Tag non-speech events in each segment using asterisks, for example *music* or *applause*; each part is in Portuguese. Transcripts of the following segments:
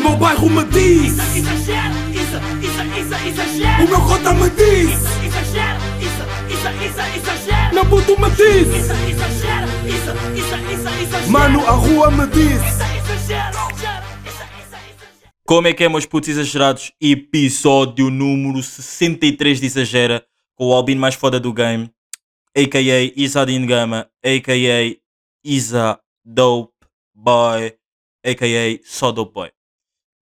meu bairro me diz Isso, exagero, isso, isso, isso, exagero. O meu cota me diz Isso, exagero, isso, isso, isso, exagero. Meu puto me diz Isso, exagero, isso, isso, isso, exagero. Mano, a rua me diz Isso, exagero. Como é que é, meus putos exagerados? Episódio número 63 de Exagera, com o Albino mais foda do game, a.k.a. Isadin Gama, a.k.a. Isa Dope Boy, a.k.a. só Dope Boy.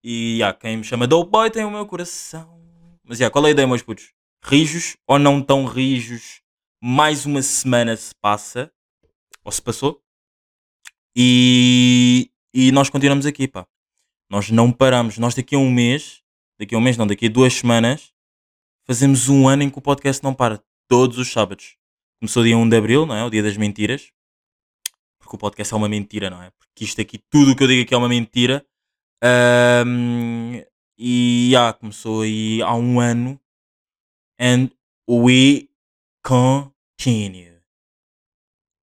E yeah, quem me chama Dope Boy tem o meu coração. Mas yeah, qual é a ideia, meus putos? Rijos ou não tão rijos? Mais uma semana se passa, ou se passou, e, e nós continuamos aqui, pá. Nós não paramos. Nós daqui a um mês, daqui a um mês não, daqui a duas semanas, fazemos um ano em que o podcast não para. Todos os sábados. Começou dia 1 de Abril, não é? O dia das mentiras. Porque o podcast é uma mentira, não é? Porque isto aqui, tudo o que eu digo aqui é uma mentira. E já, começou aí há um ano. And we continue.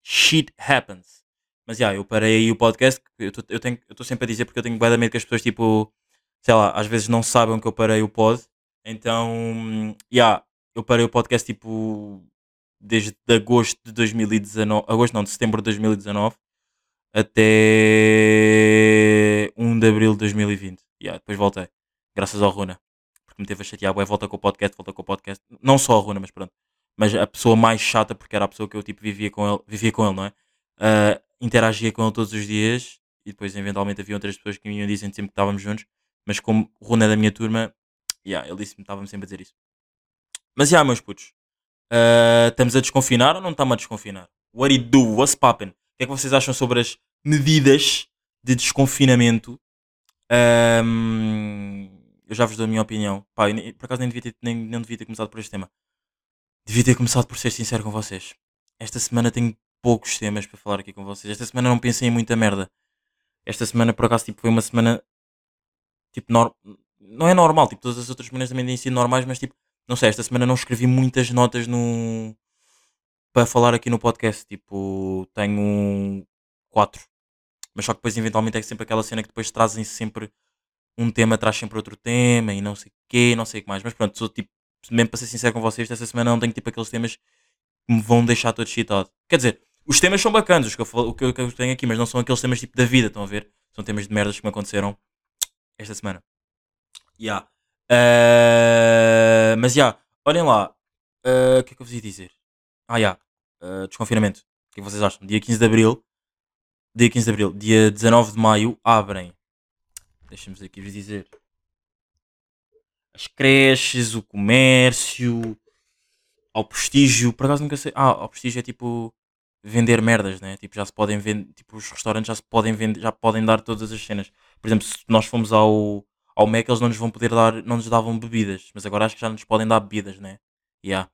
Shit happens. Mas já, eu parei aí o podcast. Eu estou sempre a dizer porque eu tenho bué de medo que as pessoas, tipo, sei lá, às vezes não saibam que eu parei o pod. Então, já, eu parei o podcast, tipo, desde agosto de 2019. Agosto não, de setembro de 2019 até 1 de abril de 2020. Yeah, depois voltei. Graças ao Runa. Porque me teve a chatear. Bué, volta com o podcast, volta com o podcast. Não só a Runa, mas pronto. Mas a pessoa mais chata, porque era a pessoa que eu tipo, vivia com ele, vivia com ele, não é? Ah, interagia com ele todos os dias e depois eventualmente havia outras pessoas que me iam dizendo sempre que estávamos juntos. Mas como o Runa é da minha turma, yeah, ele disse-me estava-me sempre a dizer isso. Mas já, meus putos. ah, estamos a desconfinar ou não estamos a desconfinar? What it do? What's poppin'? O que é que vocês acham sobre as medidas de desconfinamento? Ahm, eu já vos dou a minha opinião. Pá, eu por acaso nem devia, ter, nem, nem devia ter começado por este tema. Devia ter começado por ser sincero com vocês. Esta semana tenho poucos temas para falar aqui com vocês. Esta semana não pensei em muita merda. Esta semana, por acaso, tipo, foi uma semana. Tipo, nor- não é normal. Tipo, todas as outras semanas também têm sido normais, mas tipo, não sei. Esta semana não escrevi muitas notas no. para falar aqui no podcast. Tipo, tenho. quatro. Mas só que depois, eventualmente, é sempre aquela cena que depois trazem sempre um tema, traz sempre outro tema e não sei o quê, não sei o que mais. Mas pronto, sou tipo, mesmo para ser sincero com vocês, esta semana não tenho tipo aqueles temas que me vão deixar todo excitado. Quer dizer, os temas são bacanas, os que eu, falo- o que eu, tenho aqui, mas não são aqueles temas tipo da vida, estão a ver? São temas de merdas que me aconteceram esta semana. Yeah. Eh, mas já, olhem lá. Eh, O que é que eu vos ia dizer? Ah, já. Eh, desconfinamento. O que é que vocês acham? Dia 15 de Abril. Dia 15 de Abril. Dia 19 de Maio abrem. Deixa-me aqui vos dizer. As creches, o comércio, ao prestígio. Por acaso nunca sei. Ah, ao prestígio é tipo vender merdas, né? Tipo, já se podem vender. Tipo, os restaurantes já se podem vender, já podem dar todas as cenas. Por exemplo, se nós fomos ao, ao Mac, eles não nos vão poder dar, não nos davam bebidas. Mas agora acho que já nos podem dar bebidas, né? Yeah.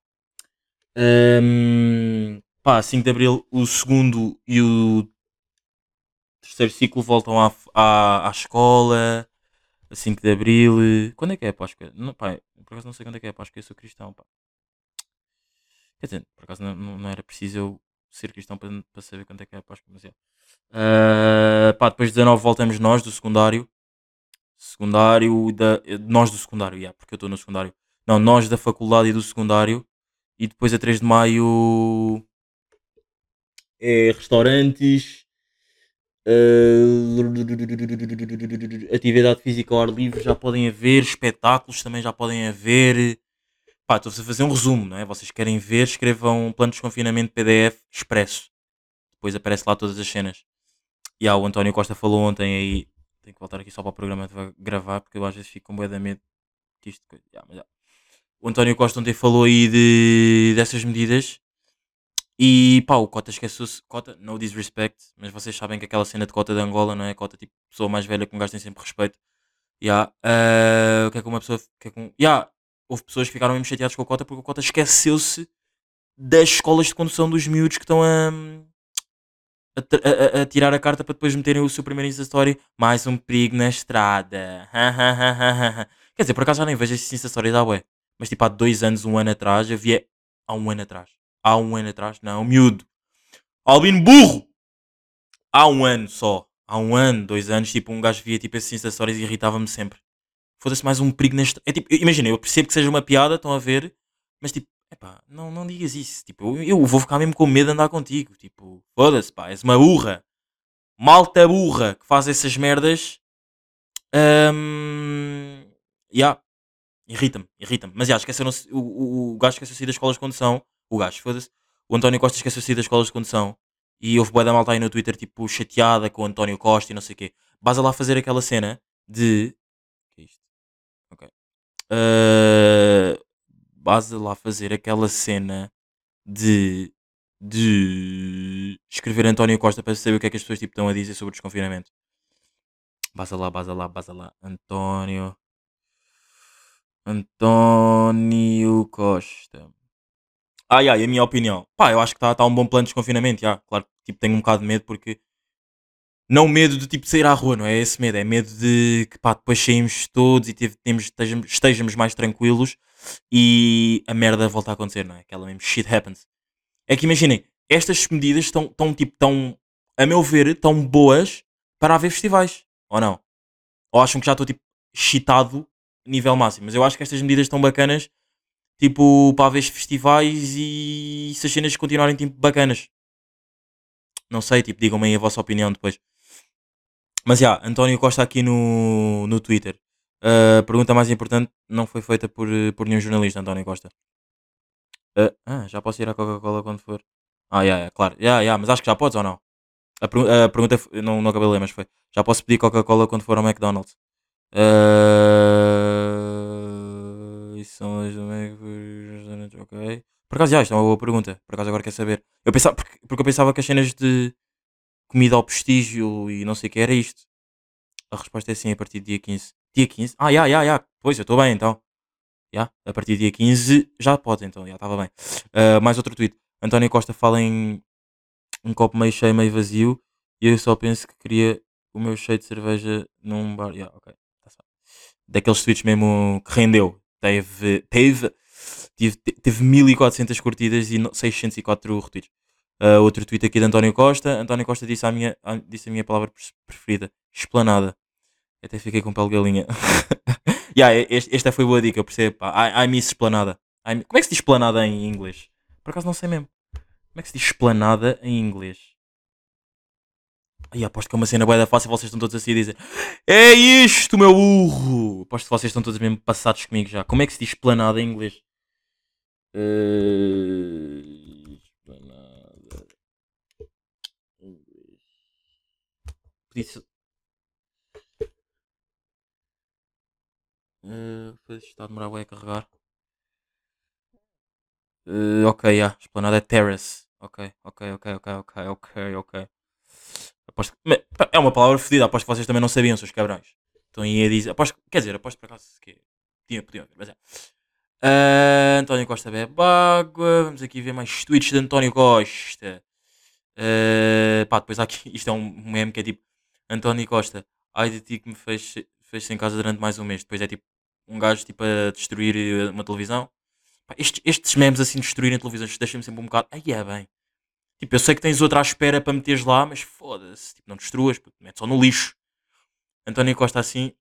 Hum, pá, 5 de Abril, o segundo e o terceiro ciclo voltam à, à, à escola. A 5 de Abril. Quando é que é a Páscoa? Não, pá, por acaso não sei quando é que é a Páscoa, eu sou cristão, pá. Quer dizer, por acaso não, não, era preciso eu ser cristão para, para saber quando é que é a Páscoa, mas é. Ah, pá, depois de 19 voltamos nós do secundário. Secundário da. Nós do secundário, yeah, porque eu estou no secundário. Não, nós da faculdade e do secundário. E depois a 3 de maio é restaurantes, eh, atividade física ao ar livre já podem haver, espetáculos também já podem haver. Pá, estou a fazer um resumo, não é? Vocês querem ver, escrevam plano de desconfinamento PDF expresso. Depois aparece lá todas as cenas. E ah, o António Costa falou ontem aí. Tenho que voltar aqui só para o programa gravar porque eu às vezes fico com bué de medo que isto. Yeah, yeah. O António Costa ontem falou aí de, dessas medidas e pá, o Cota esqueceu-se. Cota, no disrespect, mas vocês sabem que aquela cena de Cota de Angola, não é? Cota, tipo, pessoa mais velha que um gajo tem sempre respeito. Yeah. eh, o que é que uma pessoa. Que é que um, yeah. Houve pessoas que ficaram mesmo chateadas com o Cota porque o Cota esqueceu-se das escolas de condução dos miúdos que estão a, a- a- a tirar a carta para depois meterem o seu primeiro Insta Story. Mais um perigo na estrada. *laughs* Quer dizer, por acaso já nem vejo esse Insta Story da ué. Mas tipo há dois anos, um ano atrás, havia. Há um ano atrás. Há um ano atrás, não, miúdo. Albino burro! Há um ano só. há um ano, dois anos, tipo, um gajo via tipo esses Insta Stories e irritava-me sempre. Foda-se mais um perigo neste. É tipo, imagina, eu percebo que seja uma piada, estão a ver, mas tipo, epá, não, não digas isso. Tipo, eu, eu vou ficar mesmo com medo de andar contigo. Tipo, foda-se, pá, és uma burra. Malta burra que faz essas merdas. Um, yeah. Irrita-me, irrita-me. Mas já, esqueceram-se. O, o, o gajo esqueceu-se das escolas de condução. O gajo, foda-se. O António Costa esqueceu-se das escolas de condução. E houve boa da malta aí no Twitter, tipo, chateada com o António Costa e não sei o quê. Vas lá fazer aquela cena de. O que é isto? Ok. Uh, lá fazer aquela cena de. de. escrever António Costa para saber o que é que as pessoas tipo, estão a dizer sobre o desconfinamento. Baza lá, baza lá, baza lá. António. António Costa. Ah, e a minha opinião. Pá, eu acho que está tá um bom plano de desconfinamento. Claro que tipo, tenho um bocado de medo porque. Não medo de tipo sair à rua, não é esse medo. É medo de que pá, depois saímos todos e temos, estejamos, estejamos mais tranquilos e a merda volta a acontecer, não é? Aquela mesmo shit happens. É que imaginem, estas medidas estão, estão tipo, tão, a meu ver, tão boas para haver festivais. Ou não? Ou acham que já estou tipo excitado nível máximo? Mas eu acho que estas medidas estão bacanas tipo para haver festivais e se as cenas continuarem tipo bacanas. Não sei, tipo, digam-me aí a vossa opinião depois. Mas já, António Costa aqui no, no Twitter. A pergunta mais importante não foi feita por, por nenhum jornalista, António Costa. Ah, ah, já posso ir à Coca-Cola quando for. Ah, yeah, yeah, claro. Yeah, yeah, mas acho que já podes ou não? A, pergu- a pergunta não, não acabei de ler, mas foi. Já posso pedir Coca-Cola quando for ao McDonald's? Ah, do Mac- Ok. Por acaso, já, isto é uma boa pergunta. Por acaso, agora quer saber. Eu pensava, porque, porque eu pensava que as cenas de comida ao prestígio e não sei o que era isto. A resposta é sim, a partir do dia 15. Dia 15? Ah, já, já, já. Pois, eu estou bem então. Já, a partir do dia 15 já pode, então, já estava bem. Ah, mais outro tweet. António Costa fala em um copo meio cheio, meio vazio. E eu só penso que queria o meu cheio de cerveja num bar. Yeah, bem. Daqueles tweets mesmo que rendeu. Teve, teve, teve, teve 1400 curtidas e no- 604 retweets. Ah, outro tweet aqui de António Costa. António Costa disse a minha, disse a minha palavra pre- preferida: esplanada. Até fiquei com pele galinha. *laughs* yeah, este, esta foi boa dica, eu percebo. Pá. I, I miss esplanada. I Como é que se diz esplanada em inglês? Por acaso não sei mesmo. Como é que se diz esplanada em inglês? Ai, aposto que é uma cena boa fácil vocês estão todos assim a dizer É isto, meu burro! Aposto que vocês estão todos mesmo passados comigo já. Como é que se diz esplanada em inglês? Eh, Esplanada. Inglês. Podia Eh, Pois está a demorar bué a carregar. Eh, ok, já. Esplanada é terrace. Ok, ok, ok, ok, ok, ok, ok. Aposto que- é uma palavra fodida, aposto que vocês também não sabiam, seus cabrões. Estão aí a dizer. Aposto, quer dizer, aposto por acaso que podiam, podiam mas é. Ah, António Costa bebe água. Vamos aqui ver mais tweets de António Costa. Ah, pá, depois há aqui. *laughs* Isto é um meme que é tipo António Costa. Ai de ti que me fez, fez em casa durante mais um mês. Depois é tipo um gajo tipo a destruir eh, uma televisão. Pá, estes, estes memes assim destruírem televisões deixam-me sempre um bocado. Ai é bem. Tipo, eu sei que tens outra à espera para meteres lá, mas foda-se. Tipo, não destruas, puto, mete só no lixo. António Costa assim.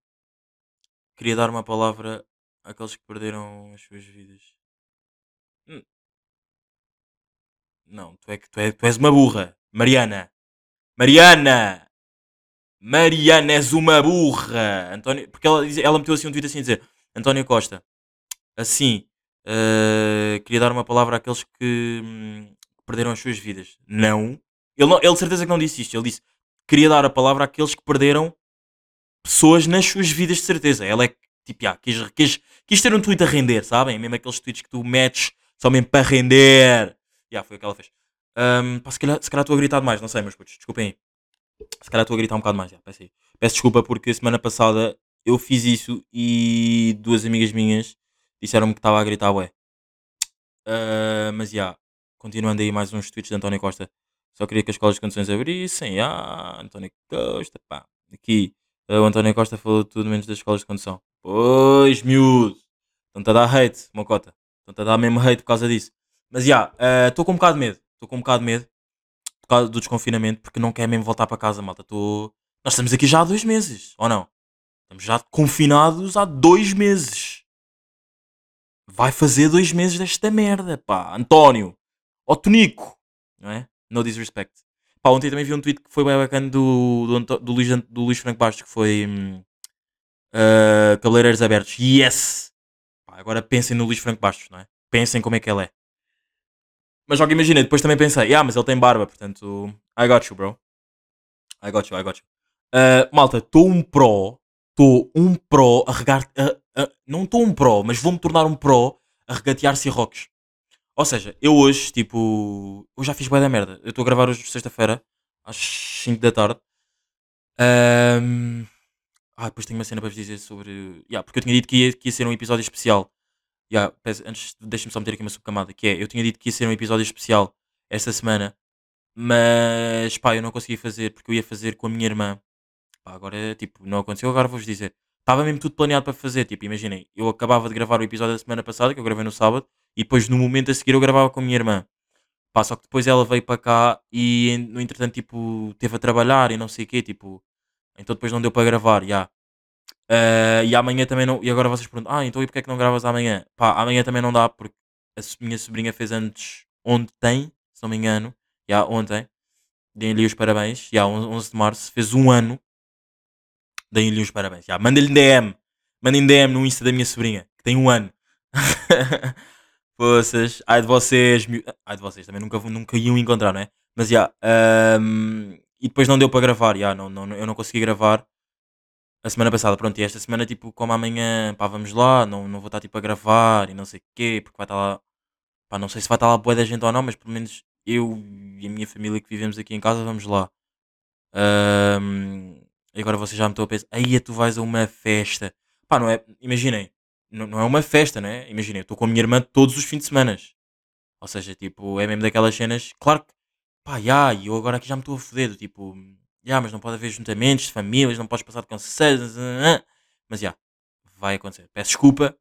Queria dar uma palavra àqueles que perderam as suas vidas. Hum, Não, tu, é que, tu, é, tu és uma burra. Mariana. Mariana! Mariana, és uma burra! António, porque ela, ela meteu assim um tweet assim a dizer: António Costa, assim, eh, queria dar uma palavra àqueles que hum, perderam as suas vidas. Não. Ele, não. ele de certeza que não disse isto. Ele disse: queria dar a palavra àqueles que perderam pessoas nas suas vidas, de certeza. Ela é tipo, já, quis, quis, quis ter um tweet a render, sabem? Mesmo aqueles tweets que tu metes só mesmo para render. Já, foi o que ela fez. Hum, pá, se calhar estou a gritar demais, não sei, meus putos, desculpem aí. Se calhar estou a gritar um bocado mais, já, peço, peço desculpa porque semana passada eu fiz isso e duas amigas minhas disseram-me que estava a gritar, ué. Ah, mas já, continuando aí mais uns tweets de António Costa. Só queria que as escolas de condições abrissem. Ah, António Costa, pá. Aqui, o António Costa falou tudo menos das escolas de condução. Pois, miúdo. Estão-te a dar hate, mocota. Estão-te a dar mesmo hate por causa disso. Mas já, estou com um bocado de medo. Estou com um bocado de medo por causa do desconfinamento, porque não quero mesmo voltar para casa, malta. Estou Nós estamos aqui já há dois meses, ou não? Estamos já confinados há dois meses. Vai fazer dois meses desta merda, pá. António. Ó Tonico. Não é? No disrespect. Pá, ontem também vi um tweet que foi bem bacana do, do, do, Luís, do Luís Franco Bastos, que foi hum, ah, Cabeleireiros Abertos. Yes! Pá, agora pensem no Luís Franco Bastos, não é? Pensem como é que ele é. Mas que imagina, depois também pensei, ah, mas ele tem barba, portanto, I got you, bro. I got you, I got you. Ah, malta, estou um pro, estou um pro a regar. não estou um pro, mas vou-me tornar um pro a regatear cirroques. Ou seja, eu hoje, tipo. Eu já fiz bué da merda. Eu estou a gravar hoje, sexta-feira, às 5 da tarde. Ahm, Ah, depois tenho uma cena para vos dizer sobre. Yeah, porque eu tinha dito que ia, que ia ser um episódio especial. Yeah, antes, deixa-me só meter aqui uma subcamada. Que é, eu tinha dito que ia ser um episódio especial esta semana, mas pá, eu não consegui fazer porque eu ia fazer com a minha irmã. Pá, agora, tipo, não aconteceu. Agora vou-vos dizer. Estava mesmo tudo planeado para fazer. Tipo, imaginem, eu acabava de gravar o episódio da semana passada, que eu gravei no sábado, e depois no momento a seguir eu gravava com a minha irmã. Pá, só que depois ela veio para cá e no entretanto, tipo, teve a trabalhar e não sei o quê, tipo, então depois não deu para gravar, já. Ah, e amanhã também não. E agora vocês perguntam, ah, então e porque é que não gravas amanhã? Pá, amanhã também não dá porque a minha sobrinha fez antes ontem, se não me engano, já ontem. Deem-lhe os parabéns, já 11 de março, fez um ano. Deem-lhe os parabéns, já. Mandem-lhe DM, mandem DM no Insta da minha sobrinha, que tem um ano. *laughs* Poças, ai de vocês, ai de vocês, também nunca, nunca iam encontrar, não é? Mas já, ahm, e depois não deu para gravar, já, não, não, eu não consegui gravar a semana passada, pronto, e esta semana, tipo, como amanhã, pá, vamos lá, não, não vou estar, tipo, a gravar e não sei o quê, porque vai estar lá, pá, não sei se vai estar lá boa da gente ou não, mas pelo menos eu e a minha família que vivemos aqui em casa, vamos lá. Ahm, e agora vocês já me estão a pensar, aí tu vais a uma festa. Pá, não é, imaginem, não, não é uma festa, né? Imaginem, eu estou com a minha irmã todos os fins de semana. Ou seja, tipo, é mesmo daquelas cenas, claro que, pá, e eu agora aqui já me estou a foder, tipo, já, mas não pode haver juntamentos de famílias, não podes passar de conselhos, mas já, vai acontecer. Peço desculpa,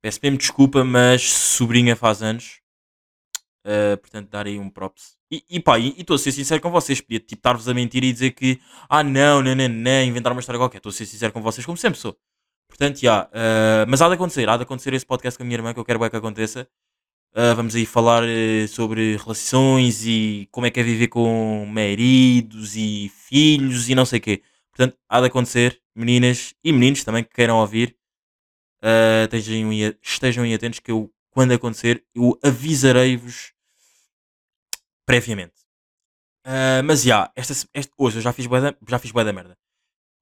peço mesmo desculpa, mas sobrinha faz anos, Uh, portanto, dar aí um props. E, e pá, e estou a ser sincero com vocês. Podia tipo, estar-vos a mentir e dizer que, ah, não, não, não, não, inventar uma história qualquer. Estou a ser sincero com vocês, como sempre sou. Portanto, já. uh, mas há de acontecer, há de acontecer esse podcast com a minha irmã, que eu quero bem que aconteça. Uh, vamos aí falar uh, sobre relações e como é que é viver com maridos e filhos e não sei o quê. Portanto, há de acontecer, meninas e meninos também que queiram ouvir. Uh, estejam, aí- estejam aí atentos que eu, quando acontecer, eu avisarei-vos previamente. Mas já, esta, se- este- hoje eu já fiz bué da, já fiz bué da merda.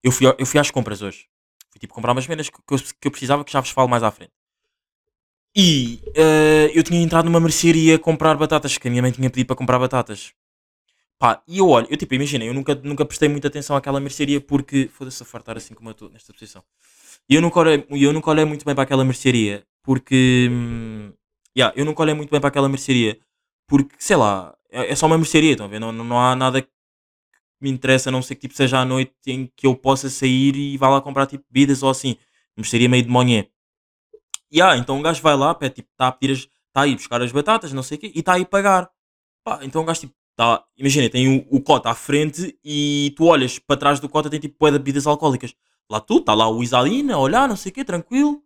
Eu fui, eu fui às compras hoje. Fui tipo comprar umas merdas que, eu, que eu precisava que já vos falo mais à frente. E ah, eu tinha entrado numa mercearia comprar batatas, que a minha mãe tinha pedido para comprar batatas. Pá, e eu olho, eu tipo, imagina, eu nunca, nunca prestei muita atenção àquela mercearia porque. Foda-se a fartar assim como eu estou nesta posição. E eu nunca olhei, eu nunca olhei muito bem para aquela mercearia porque. hum, yeah, eu nunca olhei muito bem para aquela mercearia porque, sei lá, é, é só uma mercearia, estão a ver? Não, não, não há nada me interessa, a não ser que tipo, seja à noite em que eu possa sair e vá lá comprar tipo bebidas ou assim. Mercearia meio de manhã. E ah, então um gajo vai lá, pede, tipo, está a pedir as, está a ir buscar as batatas, não sei o quê, e está a ir pagar. Pá, então o gajo tipo, tá, imagina, tem o, o cota à frente e tu olhas para trás do cota tem tipo bué de bebidas alcoólicas. Lá tu, está lá o Isalina a olhar, não sei o quê, tranquilo.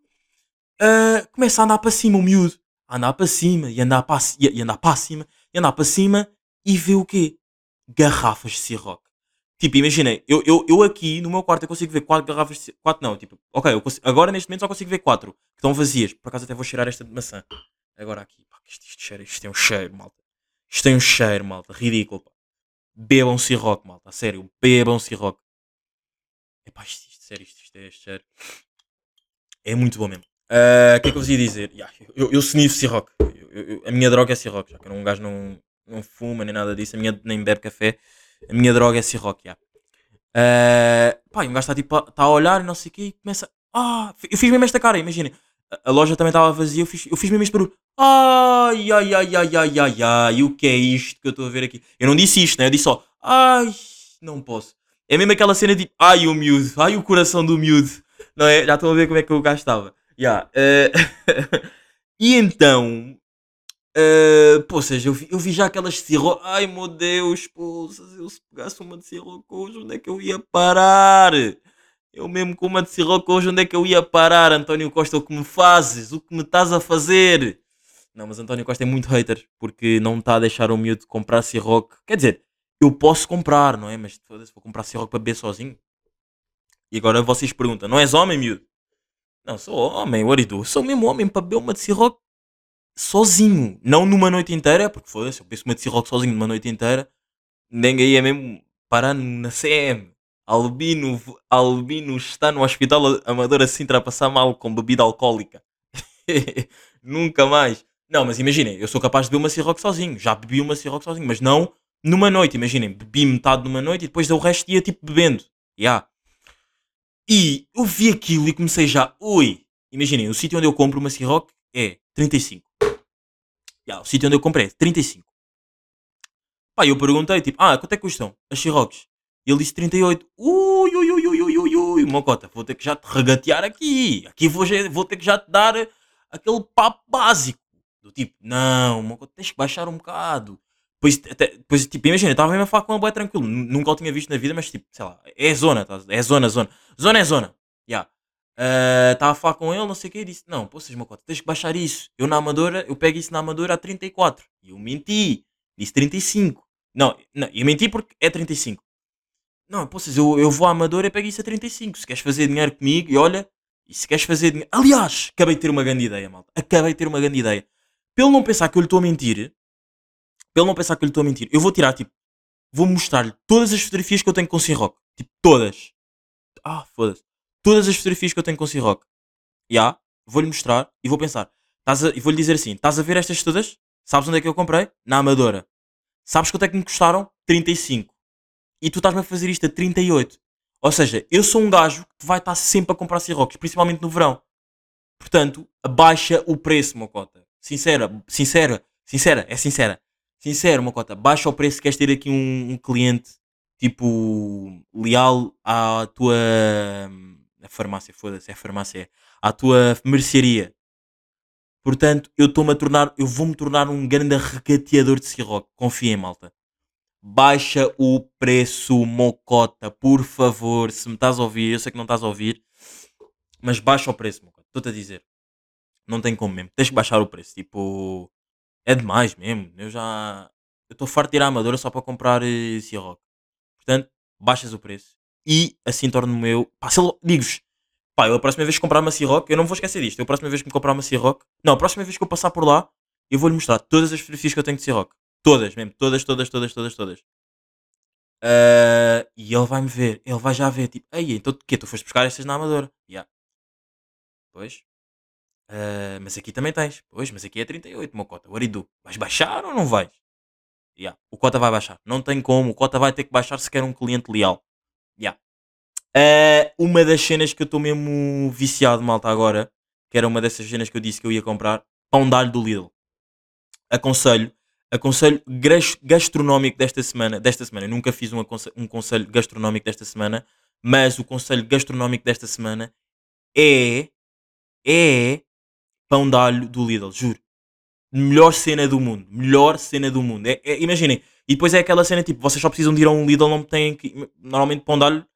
Ah, começa a andar para cima o miúdo. A andar para cima e andar para, e, e andar para cima e andar para cima e vê o quê? Garrafas de Ciroc. Tipo, imaginem, eu, eu, eu aqui no meu quarto eu consigo ver quatro garrafas de Ciroc. Quatro não, tipo, ok, eu consigo- agora neste momento só consigo ver quatro que estão vazias. Por acaso até vou cheirar esta de maçã. Agora aqui, pá, isto, isto, cheira, isto tem um cheiro, malta. Isto tem um cheiro, malta, ridículo, pá. Bebam Ciroc, malta, sério, bebam Ciroc. Epá, isto, isto, sério, isto, isto é este cheiro. É muito bom mesmo. Ah, O que é que eu vos ia dizer? Yeah, eu, eu snifo Ciroc. Eu- eu- eu- a minha droga é Ciroc, já que eu não, um gajo não, não fuma nem nada disso, a minha, nem bebe café. A minha droga é Ciroc, yeah. Ah, pá, e um gajo está tipo, tá a olhar e não sei o quê e começa. Ah, eu fiz mesmo esta cara, imaginem. A, loja também estava vazia, eu fiz, eu fiz mesmo este barulho. Ai, ai, ai, ai, ai, ai, ai, o que é isto que eu estou a ver aqui? Eu não disse isto, né? Eu disse só, ai, não posso. É mesmo aquela cena de, ai, o miúdo, ai, o coração do miúdo. Não é? Já estão a ver como é que o gajo estava. Yeah, eh, *laughs* e então, Uh, seja, eu vi, eu vi já aquelas cirro... Ai meu Deus, se eu se pegasse uma de Sirocco hoje, onde é que eu ia parar? Eu mesmo com uma de Sirocco hoje, onde é que eu ia parar? António Costa, o que me fazes? O que me estás a fazer? Não, mas António Costa é muito hater, porque não está a deixar o miúdo comprar Ciroc. Quer dizer, eu posso comprar, não é? Mas foda-se, vou comprar Ciroc para beber sozinho. E agora vocês perguntam, não és homem, miúdo? Não, sou homem, what do? Sou mesmo homem para beber uma de Ciroc sozinho, não numa noite inteira, porque foda-se, eu penso uma de Ciroc sozinho numa noite inteira, ninguém é mesmo parar na CM. Albino, Albino está no hospital amador assim a passar mal com bebida alcoólica. *laughs* Nunca mais. Não, mas imaginem, eu sou capaz de beber uma Ciroc sozinho. Já bebi uma Ciroc sozinho, mas não numa noite. Imaginem, bebi metade numa noite e depois o resto ia tipo bebendo. Yeah. E eu vi aquilo e comecei já. Ui! Imaginem, o sítio onde eu compro uma Ciroc é 35. Yeah, o sítio onde eu comprei é 35. Pá, eu perguntei, tipo, ah, quanto é que custam as Cirocs? E ele disse 38. Ui, ui, ui, ui, ui, ui, ui, Mocota, vou ter que já te regatear aqui. Aqui vou, vou ter que já te dar aquele papo básico. Do tipo, não, Mocota, tens que baixar um bocado. Depois, até, depois tipo, imagina, estava mesmo a falar com uma boa tranquilo. Nunca o tinha visto na vida, mas tipo, sei lá, é zona, tá? é zona, zona. Zona é zona. Yeah. Estava uh, a falar com ele, não sei o que, e disse: Não, pô, seja Mocota, tens que baixar isso. Eu na Amadora, eu pego isso na Amadora a 34. E eu menti, disse 35. Não, não, eu menti porque é 35. Não, poças, eu, eu vou à Amadora e pego isso a 35. Se queres fazer dinheiro comigo, e olha, e se queres fazer dinheiro. Aliás, acabei de ter uma grande ideia, malta. Acabei de ter uma grande ideia. Pelo não pensar que eu lhe estou a mentir, pelo não pensar que eu lhe estou a mentir, eu vou tirar, tipo, vou mostrar-lhe todas as fotografias que eu tenho com o Rock. Tipo, todas. Ah, foda-se. Todas as fotografias que eu tenho com o Rock. Já, yeah, vou-lhe mostrar e vou pensar. e vou-lhe dizer assim: estás a ver estas todas? Sabes onde é que eu comprei? Na Amadora. Sabes quanto é que me custaram? 35 e tu estás-me a fazer isto a 38. Ou seja, eu sou um gajo que vai estar sempre a comprar Cirocs, principalmente no verão. Portanto, abaixa o preço, Mocota. Sincera, sincera, sincera, é sincera. Sincero, Mocota, baixa o preço se queres ter aqui um, um cliente tipo leal à tua a farmácia, foda-se, é farmácia, à tua mercearia. Portanto, eu estou-me a tornar, eu vou-me tornar um grande regateador de Ciroc. Confiem, malta. Baixa o preço, mocota, por favor. Se me estás a ouvir, eu sei que não estás a ouvir, mas baixa o preço, mocota. Estou-te a dizer. Não tem como mesmo. Tens que baixar o preço. Tipo, é demais mesmo. Eu já. Eu estou farto de ir à Amadora só para comprar uh, Ciroc. Portanto, baixas o preço. E assim torno-me eu. Pá, se digo-vos, pá, eu a próxima vez que comprar uma Ciroc, eu não vou esquecer disto. Eu a próxima vez que me comprar uma Ciroc, não, a próxima vez que eu passar por lá, eu vou-lhe mostrar todas as fotografias que eu tenho de Ciroc. Todas, mesmo. Todas, todas, todas, todas, todas. Uh, e ele vai-me ver. Ele vai já ver. Tipo, aí, então o quê? Tu foste buscar estas na Amadora? Yeah. Pois. Uh, mas aqui também tens. Pois, mas aqui é 38, meu cota. Do? Vais baixar ou não vais? Yeah. O cota vai baixar. Não tem como. O cota vai ter que baixar se quer um cliente leal. Yeah. Uh, uma das cenas que eu estou mesmo viciado, malta, agora, que era uma dessas cenas que eu disse que eu ia comprar, pão de alho do Lidl. Aconselho aconselho gastronómico desta semana. Desta semana, eu nunca fiz um, um conselho gastronómico desta semana, mas o conselho gastronómico desta semana é. É. Pão de alho do Lidl, juro. Melhor cena do mundo. Melhor cena do mundo. É, é, imaginem. E depois é aquela cena tipo, vocês só precisam de ir a um Lidl, não têm que. Normalmente pão de alho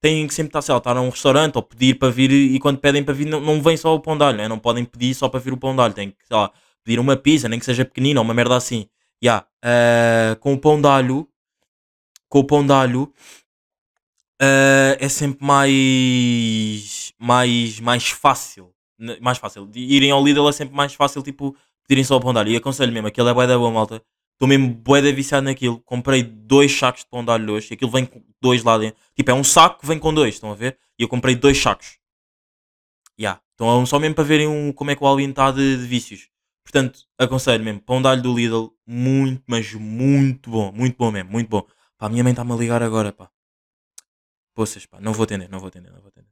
têm que sempre estar, sei lá, estar a um restaurante ou pedir para vir e quando pedem para vir não, não vem só o pão de alho, né? não podem pedir só para vir o pão de alho, têm que, sei lá, pedir uma pizza, nem que seja pequenina ou uma merda assim. Yeah. Uh, com o pão de alho, com o pão de alho, uh, é sempre mais, mais, mais fácil. Mais fácil. De irem ao Lidl é sempre mais fácil, tipo, pedirem só o pão de alho. E aconselho mesmo, aquilo é bué da boa, malta. Estou mesmo bué da viciado naquilo. Comprei dois sacos de pão de alho hoje. E aquilo vem com dois lá dentro. Tipo, é um saco que vem com dois, estão a ver? E eu comprei dois sacos. Yeah. Então só mesmo para verem um, como é que o Alvin está de, de vícios. Portanto, aconselho mesmo, pão de alho do Lidl, muito, mas muito bom, muito bom mesmo, muito bom. Pá, a minha mãe está-me a ligar agora, pá. Poças, pá, não vou atender, não vou atender, não vou atender.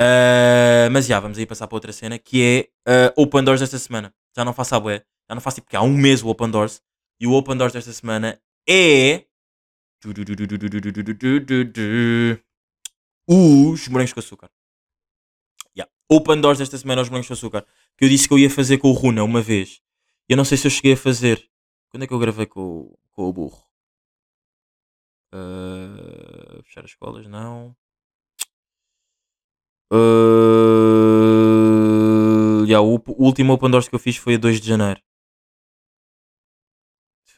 Uh, mas já, vamos aí passar para outra cena, que é uh, Open Doors desta semana. Já não faço a bué, já não faço tipo, porque há um mês o Open Doors. E o Open Doors desta semana é... Os morangos com açúcar. Yeah. Open Doors desta semana, os morangos com açúcar que eu disse que eu ia fazer com o Runa uma vez. Eu não sei se eu cheguei a fazer. Quando é que eu gravei com, o- com o burro? Ah, fechar as escolas, não. Ah, yeah, o, o último Open Doors que eu fiz foi a 2 de janeiro.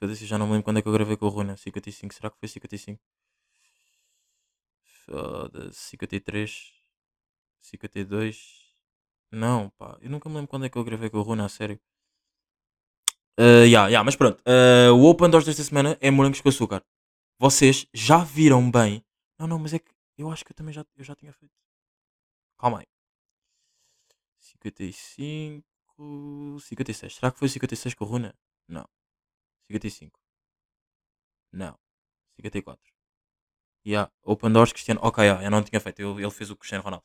Foda-se, já não me lembro quando é que eu gravei com o Runa. 55, será que foi 55? Foda-se, 53, 52. Não, pá, eu nunca me lembro quando é que eu gravei com o Runa, a sério. Uh, yeah, yeah, mas pronto, uh, o Open Doors desta semana é morangos com açúcar. Vocês já viram bem? Não, não, mas é que eu acho que eu também já, eu já tinha feito. Calma aí. 55, 56. Será que foi 56 com o Runa? Não. 55. Não. 54. Yeah. Open Doors Cristiano. Ok, yeah, eu não tinha feito. eu- ele fez o Cristiano Ronaldo.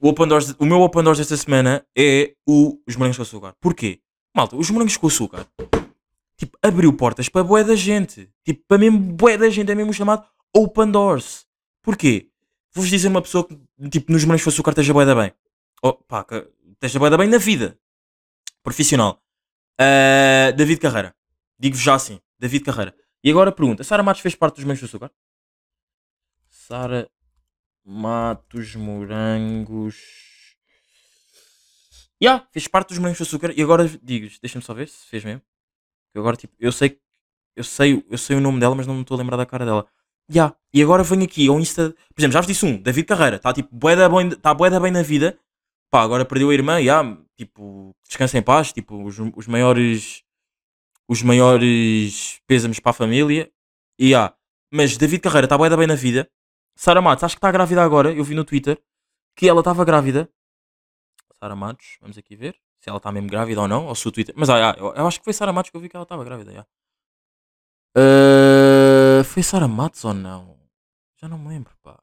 O, Open Doors, o meu Open Doors desta semana é o, os morangos com açúcar. Porquê? Malta, os morangos com açúcar tipo, abriu portas para bué da gente. Tipo, para mesmo bué da gente. É mesmo chamado Open Doors. Porquê? Vou-vos dizer uma pessoa que, tipo, nos morangos com açúcar esteja bué da bem. Oh, pá, que esteja bué da bem na vida. Profissional. Ah, David Carreira. Digo-vos já assim. David Carreira. E agora pergunta. Sara Matos fez parte dos morangos com açúcar? Sara Matos Morangos. Ya, fez parte dos morangos com açúcar. E agora digo-vos, deixa-me só ver se fez mesmo. Eu agora, tipo, eu sei, eu sei, eu sei o nome dela, mas não me estou a lembrar da cara dela. Ya, e agora venho aqui ao Insta. Por exemplo, já vos disse um, David Carreira. Está tipo, bué da bem, tá bué da bem na vida. Pá, agora perdeu a irmã. Ya, tipo, descansa em paz. Tipo, os, os maiores. Os maiores pêsames para a família. E ya, mas David Carreira está bem na vida. Sara Matos, acho que está grávida agora. Eu vi no Twitter que ela estava grávida. Sara Matos, vamos aqui ver se ela está mesmo grávida ou não, ou se o Twitter. Mas ah, ah, eu, eu acho que foi Sara Matos que eu vi que ela estava grávida. Ah, foi Sara Matos ou não? Já não me lembro, pá.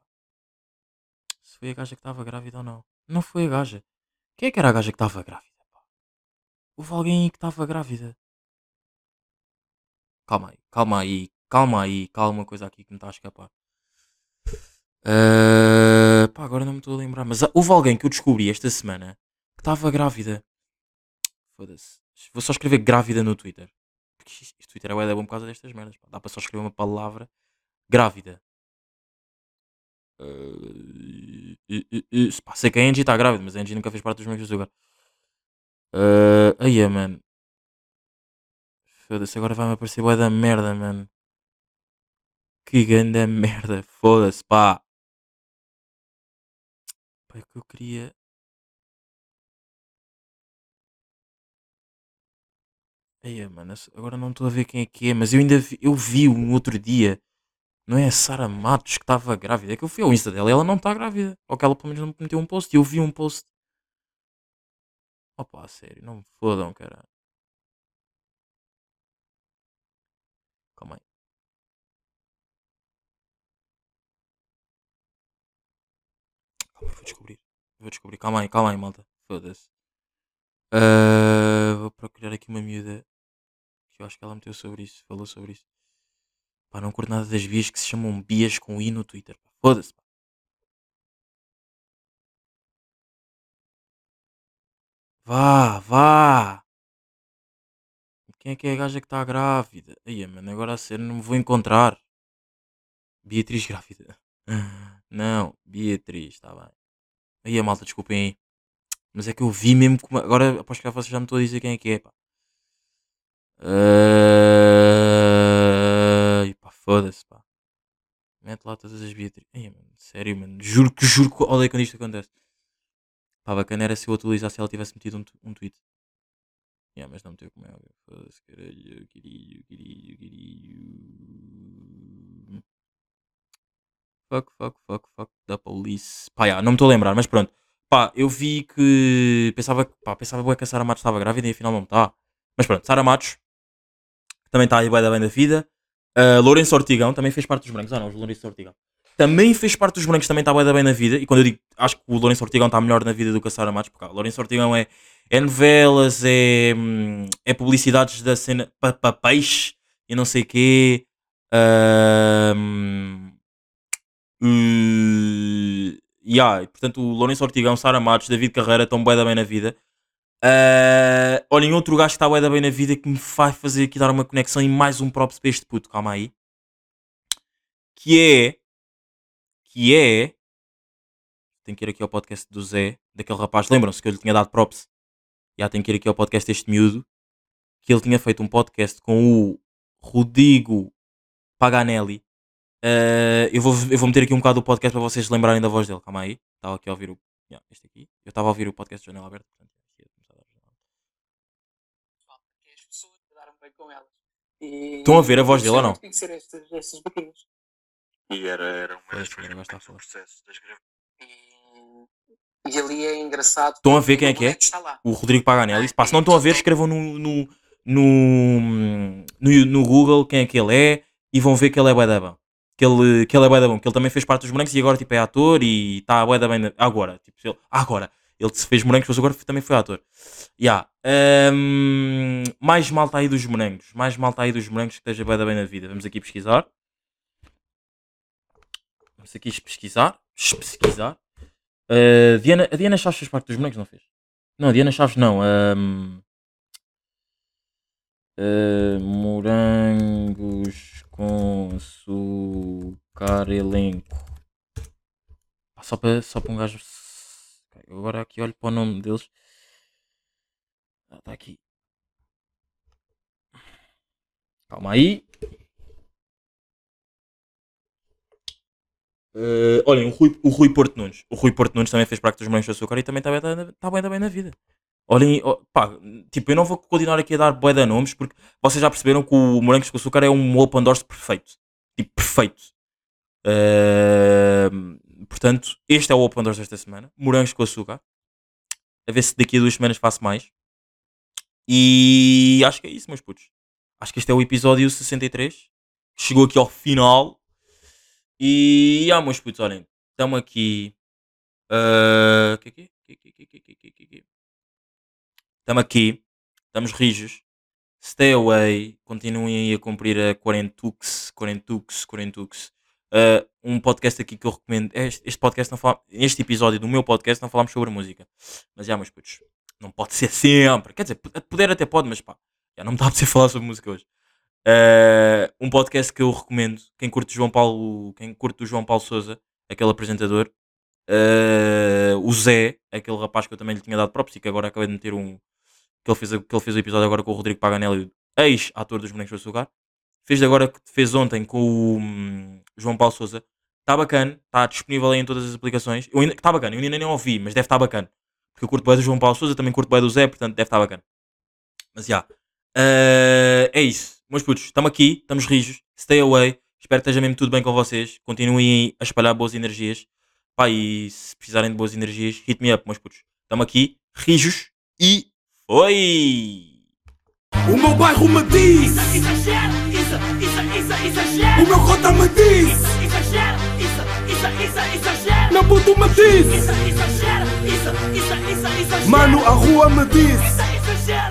Se foi a gaja que estava grávida ou não. Não foi a gaja. Quem é que era a gaja que estava grávida? Houve alguém que estava grávida. Calma aí, calma aí, calma aí, calma coisa aqui que me está a escapar. Ah, pá, agora não me estou a lembrar. Mas houve alguém que eu descobri esta semana que estava grávida. Foda-se. Vou só escrever grávida no Twitter. Porque isto Twitter é bom por causa destas merdas. Dá para só escrever uma palavra grávida. Uh, uh, uh, uh, pá, sei que a Angie está grávida, mas a Angie nunca fez parte dos meus jogadores. Uh, aí, é, mano. Foda-se, agora vai-me aparecer bué da merda, mano. Que grande *laughs* merda. Foda-se, pá. Pá, é que eu queria. Aí, mano, agora não estou a ver quem é que é, mas eu ainda vi, eu vi um outro dia. Não é a Sara Matos que estava grávida. É que eu fui ao Insta dela e ela não está grávida. Ou que ela pelo menos não meteu um post. E eu vi um post. Opa, a sério, não me fodam, cara. Calma aí. Vou descobrir. Vou descobrir. Calma aí, calma aí, malta. Foda-se. Ah, vou procurar aqui uma miúda. Que eu acho que ela meteu sobre isso. Falou sobre isso. Pá, não curto nada das bias que se chamam bias com i no Twitter. Foda-se. Vá, vá. Quem é que é a gaja que está grávida? Aí, mano, agora a ser não me vou encontrar. Beatriz grávida. *laughs* Não, Beatriz, está bem. Aí, a malta, desculpem aí. Mas é que eu vi mesmo. Como... Agora aposto que vocês já me estão a dizer quem é que é, pá. Ai, pá, foda-se, pá. Mete lá todas as Beatriz. Ai, mano, sério, mano. Juro que juro que odeio quando isto acontece. Pá, bacana era se eu atualizasse se ela tivesse metido um, um tweet. Yeah, mas não meteu como é óbvio. Foda-se, caralho. Queria, queria, queria. Fuck, fuck, fuck, fuck da police. Pá, yeah, não me estou a lembrar, mas pronto. Pá, eu vi que. Pensava, pá, pensava que a Sara Matos estava grávida e afinal não está. Mas pronto, Sara Matos. Também está aí bué da bem da vida. Uh, Lourenço Ortigão também fez parte dos brancos. Ah não, o Lourenço Ortigão. Também fez parte dos brancos, também está bué da bem na vida. E quando eu digo, acho que o Lourenço Ortigão está melhor na vida do que a Sara Matos, porque ah, o Lourenço Ortigão é, é novelas, é, hum, é publicidades da cena para peixe e não sei o quê. Ahm, Uh, yeah, portanto, o Lourenço Ortigão, Sara Matos, David Carreira estão bué da bem na vida. Ah, olhem, outro gajo que está bué da bem na vida que me vai fazer aqui dar uma conexão e mais um props para este puto, calma aí. Que é. Que é. Tenho que ir aqui ao podcast do Zé, daquele rapaz. Lembram-se que eu lhe tinha dado props? Já tenho que ir aqui ao podcast deste miúdo. Que ele tinha feito um podcast com o Rodrigo Paganelli. Ah, eu, vou, eu vou meter aqui um bocado do podcast para vocês lembrarem da voz dele. Calma aí. Estava aqui a ouvir o. Yeah, este aqui. Eu estava a ouvir o podcast de Janela Aberta. Portanto, ia começar a dar janela. que as pessoas lidaram bem com elas. E Estão a ver a voz dele ou não? Tem que ser estas, estas. E era, era um Pois, o processo das gravações. E, e ali é engraçado. Estão a ver quem é o que é? o Rodrigo Paganelli. Pá, se não estão a ver, escrevam no, no, no, no, no Google quem é que ele é e vão ver que ele é bué da bom. Que ele, que ele é bué da bom. Que ele também fez parte dos Morangos e agora tipo, é ator e está bué da bem. Agora, tipo, ele, agora. Ele se fez Morangos, mas agora também foi ator. Ya. Ahm, mais malta aí dos Morangos. Mais malta aí dos Morangos que esteja bué da bem na vida. Vamos aqui pesquisar. Vamos aqui pesquisar. Pesquisar. Ah, Diana, a Diana Chaves fez parte dos Morangos, não fez? Não, a Diana Chaves não. ahm, ah, morangos com açúcar elenco. Só para só um gajo. Agora aqui olho para o nome deles. Ah, está aqui. Calma aí. Ah, olhem, o Rui, o Rui Porto Nunes. O Rui Porto Nunes também fez parte dos Morangos com Açúcar e também está bem, da- tá bem, da bem na vida. Olhem, pá, tipo, eu não vou continuar aqui a dar bué de nomes porque vocês já perceberam que o Morangos com Açúcar é um open doors perfeito. Tipo, perfeito. Ahm, portanto, este é o open doors desta semana. Morangos com Açúcar. A ver se daqui a duas semanas faço mais. E acho que é isso, meus putos. Acho que este é o episódio 63. Chegou aqui ao final. E, ah, meus putos, olhem. Estamos aqui. ah, que aqui? Que aqui? Que aqui? Que aqui? Que aqui? Estamos aqui. Estamos rijos. Stay away. Continuem a cumprir a Quarentux. Quarentux. Quarentux. Uh, um podcast aqui que eu recomendo. Este, este podcast não fala, este episódio do meu podcast não falamos sobre música. Mas já, meus putos, não pode *laughs* ser sempre. Quer dizer, poder até pode, mas pá, já não me dá *laughs* para ser falar sobre música hoje. Uh, um podcast que eu recomendo. Quem curte João Paulo, quem curte o João Paulo Souza, aquele apresentador. Uh, o Zé, aquele rapaz que eu também lhe tinha dado props e que agora acabei de meter um. Que ele fez, que ele fez o episódio agora com o Rodrigo Paganelli, ex-ator dos Bonecos do Açúcar. Fez agora, fez ontem com o hum, João Paulo Souza. Está bacana, está disponível aí em todas as aplicações. Está bacana, eu ainda nem ouvi, mas deve estar bacana. Porque eu curto bem do João Paulo Souza, também curto bem do Zé, portanto deve estar bacana. Mas já. Eh, é isso. Meus putos, estamos aqui, estamos rijos. Stay away. Espero que esteja mesmo tudo bem com vocês. Continuem a espalhar boas energias. Pá, e se precisarem de boas energias, hit me up, meus putos. Estamos aqui, rijos e foi! O meu bairro me diz, Exagera, isso, isso, isso, exagera. o meu cota me diz, Exagera, isso, isso, isso, exagera. meu puto me diz, Isso, exagera, isso, isso, isso, exagera. mano a rua me diz. Isso, exagera.